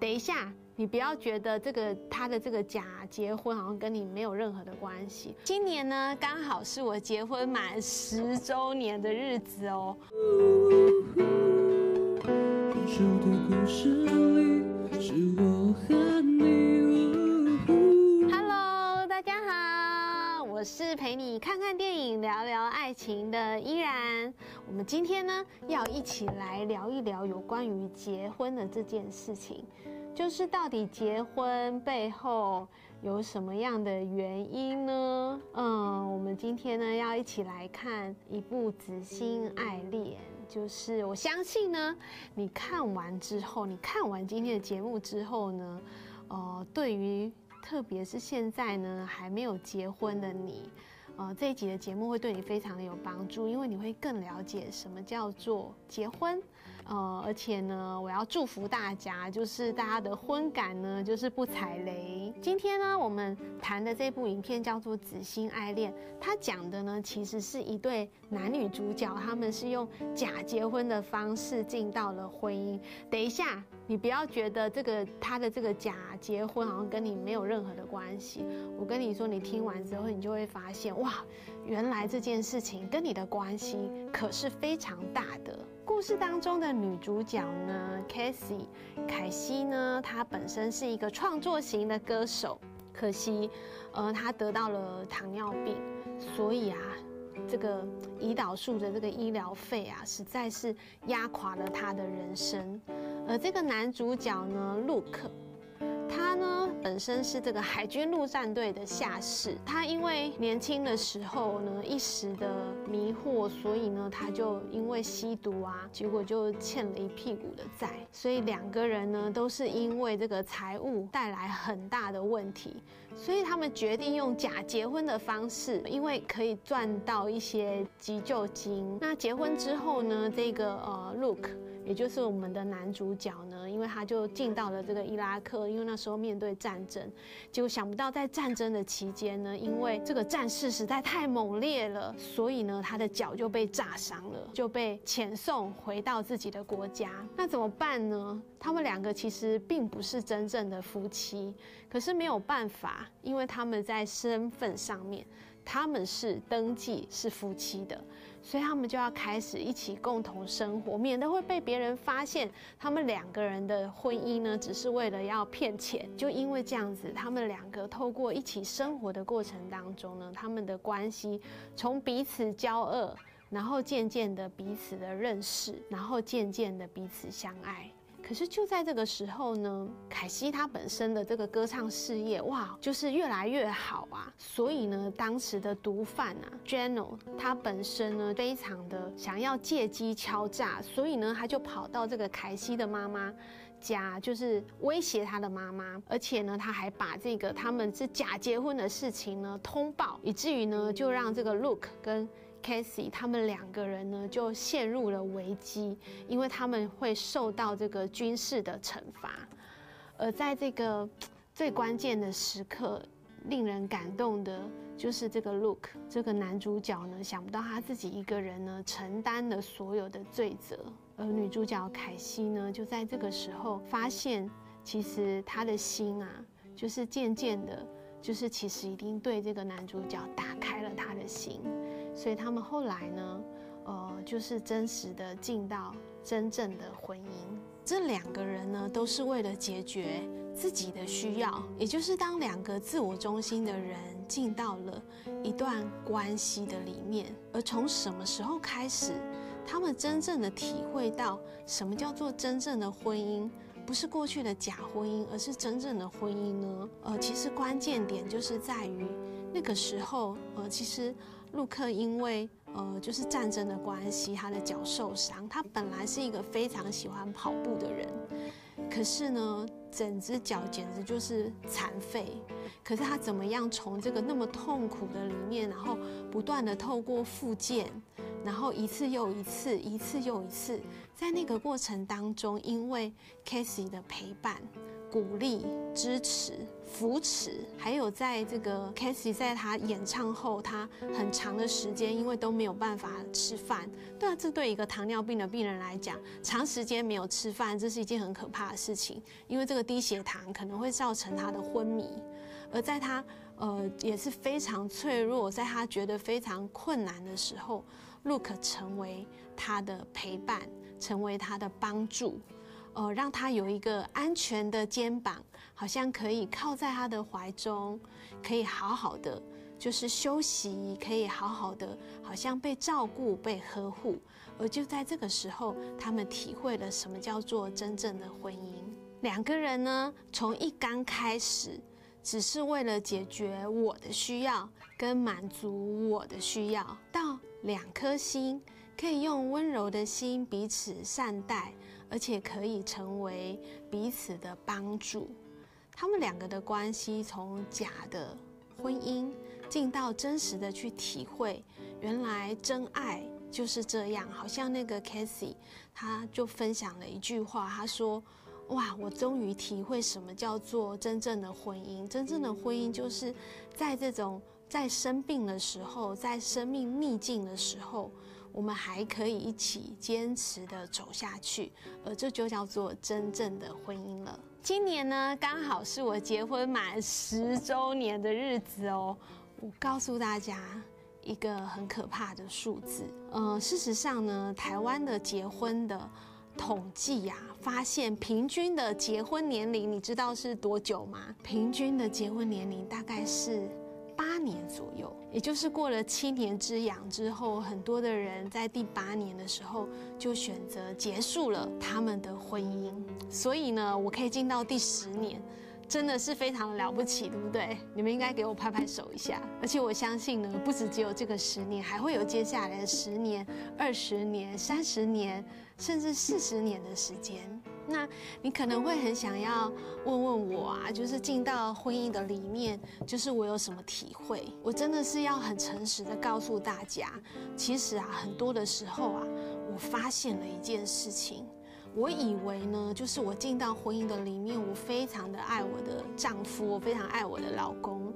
等一下，你不要觉得这个他的这个假结婚好像跟你没有任何的关系。今年呢，刚好是我结婚满十周年的日子哦。故事里是我很我是陪你看看电影、聊聊爱情的依然。我们今天呢，要一起来聊一聊有关于结婚的这件事情。就是到底结婚背后有什么样的原因呢？嗯，我们今天呢要一起来看一部《紫心爱恋》，就是我相信呢，你看完之后，你看完今天的节目之后呢，呃，对于特别是现在呢还没有结婚的你。呃，这一集的节目会对你非常的有帮助，因为你会更了解什么叫做结婚。呃，而且呢，我要祝福大家，就是大家的婚感呢，就是不踩雷。今天呢，我们谈的这部影片叫做《紫心爱恋》，它讲的呢，其实是一对男女主角，他们是用假结婚的方式进到了婚姻。等一下。你不要觉得这个他的这个假结婚好像跟你没有任何的关系。我跟你说，你听完之后，你就会发现，哇，原来这件事情跟你的关系可是非常大的。故事当中的女主角呢，Cassie 凯西呢，她本身是一个创作型的歌手，可惜，呃，她得到了糖尿病，所以啊，这个胰岛素的这个医疗费啊，实在是压垮了她的人生。而这个男主角呢，Luke，他呢本身是这个海军陆战队的下士。他因为年轻的时候呢一时的迷惑，所以呢他就因为吸毒啊，结果就欠了一屁股的债。所以两个人呢都是因为这个财务带来很大的问题，所以他们决定用假结婚的方式，因为可以赚到一些急救金。那结婚之后呢，这个呃 Luke。也就是我们的男主角呢，因为他就进到了这个伊拉克，因为那时候面对战争，结果想不到在战争的期间呢，因为这个战事实在太猛烈了，所以呢，他的脚就被炸伤了，就被遣送回到自己的国家。那怎么办呢？他们两个其实并不是真正的夫妻，可是没有办法，因为他们在身份上面。他们是登记是夫妻的，所以他们就要开始一起共同生活，免得会被别人发现他们两个人的婚姻呢，只是为了要骗钱。就因为这样子，他们两个透过一起生活的过程当中呢，他们的关系从彼此交恶，然后渐渐的彼此的认识，然后渐渐的彼此相爱。可是就在这个时候呢，凯西她本身的这个歌唱事业哇，就是越来越好啊。所以呢，当时的毒贩啊，Jeno，他本身呢非常的想要借机敲诈，所以呢，他就跑到这个凯西的妈妈家，就是威胁他的妈妈，而且呢，他还把这个他们是假结婚的事情呢通报，以至于呢，就让这个 Look 跟 Casey 他们两个人呢就陷入了危机，因为他们会受到这个军事的惩罚。而在这个最关键的时刻，令人感动的就是这个 Luke 这个男主角呢，想不到他自己一个人呢承担了所有的罪责，而女主角凯西呢就在这个时候发现，其实他的心啊，就是渐渐的，就是其实已经对这个男主角打开了他的心。所以他们后来呢，呃，就是真实的进到真正的婚姻。这两个人呢，都是为了解决自己的需要，也就是当两个自我中心的人进到了一段关系的里面。而从什么时候开始，他们真正的体会到什么叫做真正的婚姻，不是过去的假婚姻，而是真正的婚姻呢？呃，其实关键点就是在于那个时候，呃，其实。陆克因为呃，就是战争的关系，他的脚受伤。他本来是一个非常喜欢跑步的人，可是呢，整只脚简直就是残废。可是他怎么样从这个那么痛苦的里面，然后不断的透过复健，然后一次又一次，一次又一次，在那个过程当中，因为 Casey 的陪伴。鼓励、支持、扶持，还有在这个 Kathy 在他演唱后，他很长的时间因为都没有办法吃饭。对啊，这对一个糖尿病的病人来讲，长时间没有吃饭，这是一件很可怕的事情，因为这个低血糖可能会造成他的昏迷。而在他呃也是非常脆弱，在他觉得非常困难的时候，Luke 成为他的陪伴，成为他的帮助。哦，让他有一个安全的肩膀，好像可以靠在他的怀中，可以好好的就是休息，可以好好的，好像被照顾、被呵护。而就在这个时候，他们体会了什么叫做真正的婚姻。两个人呢，从一刚开始，只是为了解决我的需要跟满足我的需要，到两颗心可以用温柔的心彼此善待。而且可以成为彼此的帮助，他们两个的关系从假的婚姻进到真实的去体会，原来真爱就是这样。好像那个 Kathy，他就分享了一句话，他说：“哇，我终于体会什么叫做真正的婚姻。真正的婚姻就是在这种在生病的时候，在生命逆境的时候。”我们还可以一起坚持的走下去，而这就叫做真正的婚姻了。今年呢，刚好是我结婚满十周年的日子哦。我告诉大家一个很可怕的数字，呃，事实上呢，台湾的结婚的统计呀，发现平均的结婚年龄，你知道是多久吗？平均的结婚年龄大概是。年左右，也就是过了七年之痒之后，很多的人在第八年的时候就选择结束了他们的婚姻。所以呢，我可以进到第十年，真的是非常的了不起，对不对？你们应该给我拍拍手一下。而且我相信呢，不止只有这个十年，还会有接下来的十年、二十年、三十年，甚至四十年的时间。那你可能会很想要问问我啊，就是进到婚姻的里面，就是我有什么体会？我真的是要很诚实的告诉大家，其实啊，很多的时候啊，我发现了一件事情，我以为呢，就是我进到婚姻的里面，我非常的爱我的丈夫，我非常爱我的老公。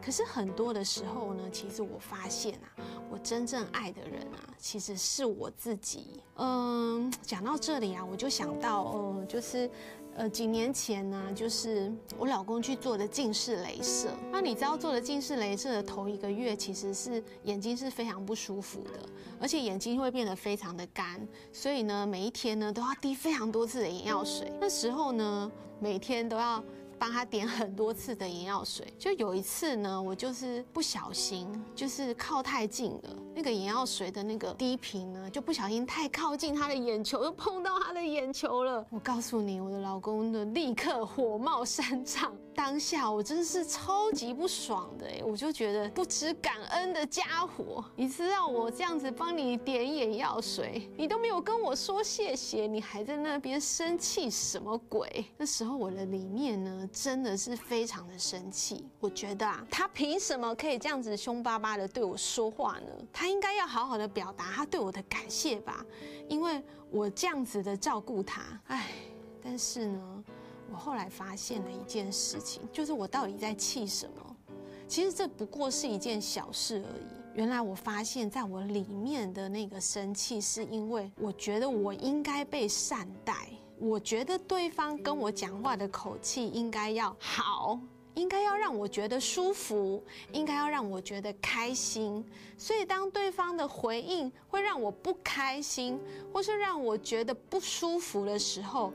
可是很多的时候呢，其实我发现啊，我真正爱的人啊，其实是我自己。嗯，讲到这里啊，我就想到，嗯，就是，呃，几年前呢，就是我老公去做的近视雷射。那你知道做了近视雷射的头一个月，其实是眼睛是非常不舒服的，而且眼睛会变得非常的干，所以呢，每一天呢都要滴非常多次的眼药水。那时候呢，每天都要。帮他点很多次的眼药水，就有一次呢，我就是不小心，就是靠太近了，那个眼药水的那个滴瓶呢，就不小心太靠近他的眼球，就碰到他的眼球了。我告诉你，我的老公呢，立刻火冒三丈。当下我真的是超级不爽的，我就觉得不知感恩的家伙，你知道我这样子帮你点眼药水，你都没有跟我说谢谢，你还在那边生气什么鬼？那时候我的里面呢。真的是非常的生气，我觉得啊，他凭什么可以这样子凶巴巴的对我说话呢？他应该要好好的表达他对我的感谢吧，因为我这样子的照顾他。哎，但是呢，我后来发现了一件事情，就是我到底在气什么？其实这不过是一件小事而已。原来我发现，在我里面的那个生气，是因为我觉得我应该被善待。我觉得对方跟我讲话的口气应该要好，应该要让我觉得舒服，应该要让我觉得开心。所以当对方的回应会让我不开心，或是让我觉得不舒服的时候，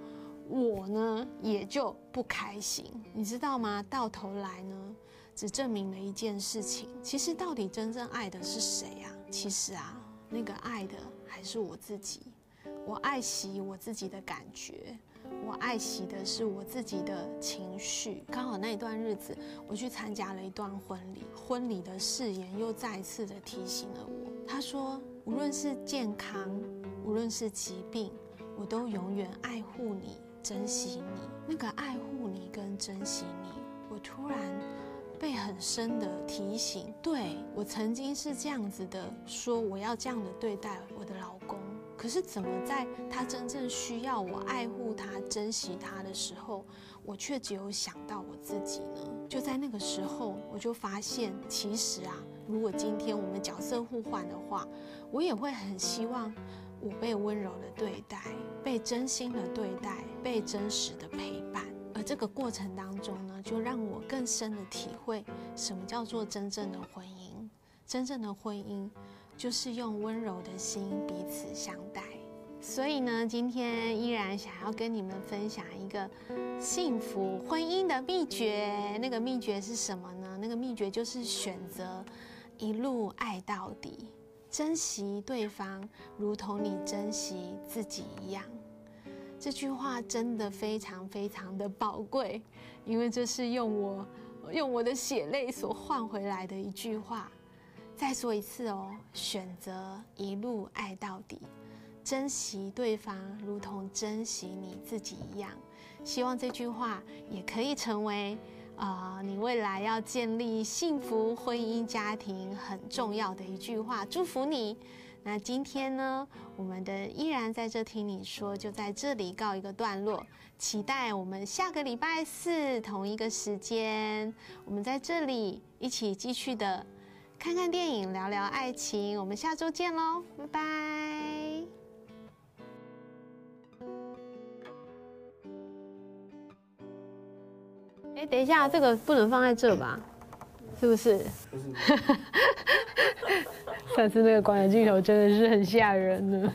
我呢也就不开心。你知道吗？到头来呢，只证明了一件事情：其实到底真正爱的是谁呀？其实啊，那个爱的还是我自己。我爱惜我自己的感觉，我爱惜的是我自己的情绪。刚好那一段日子，我去参加了一段婚礼，婚礼的誓言又再次的提醒了我。他说，无论是健康，无论是疾病，我都永远爱护你，珍惜你。那个爱护你跟珍惜你，我突然被很深的提醒。对，我曾经是这样子的，说我要这样的对待我的老公。可是怎么在他真正需要我爱护他、珍惜他的时候，我却只有想到我自己呢？就在那个时候，我就发现，其实啊，如果今天我们角色互换的话，我也会很希望我被温柔的对待，被真心的对待，被真实的陪伴。而这个过程当中呢，就让我更深的体会什么叫做真正的婚姻。真正的婚姻，就是用温柔的心彼此相待。所以呢，今天依然想要跟你们分享一个幸福婚姻的秘诀。那个秘诀是什么呢？那个秘诀就是选择一路爱到底，珍惜对方，如同你珍惜自己一样。这句话真的非常非常的宝贵，因为这是用我用我的血泪所换回来的一句话。再说一次哦，选择一路爱到底。珍惜对方，如同珍惜你自己一样。希望这句话也可以成为，呃，你未来要建立幸福婚姻家庭很重要的一句话。祝福你。那今天呢，我们的依然在这听你说，就在这里告一个段落。期待我们下个礼拜四同一个时间，我们在这里一起继续的看看电影，聊聊爱情。我们下周见喽，拜拜。哎，等一下，这个不能放在这吧？是不是？上次那个广角镜头真的是很吓人呢。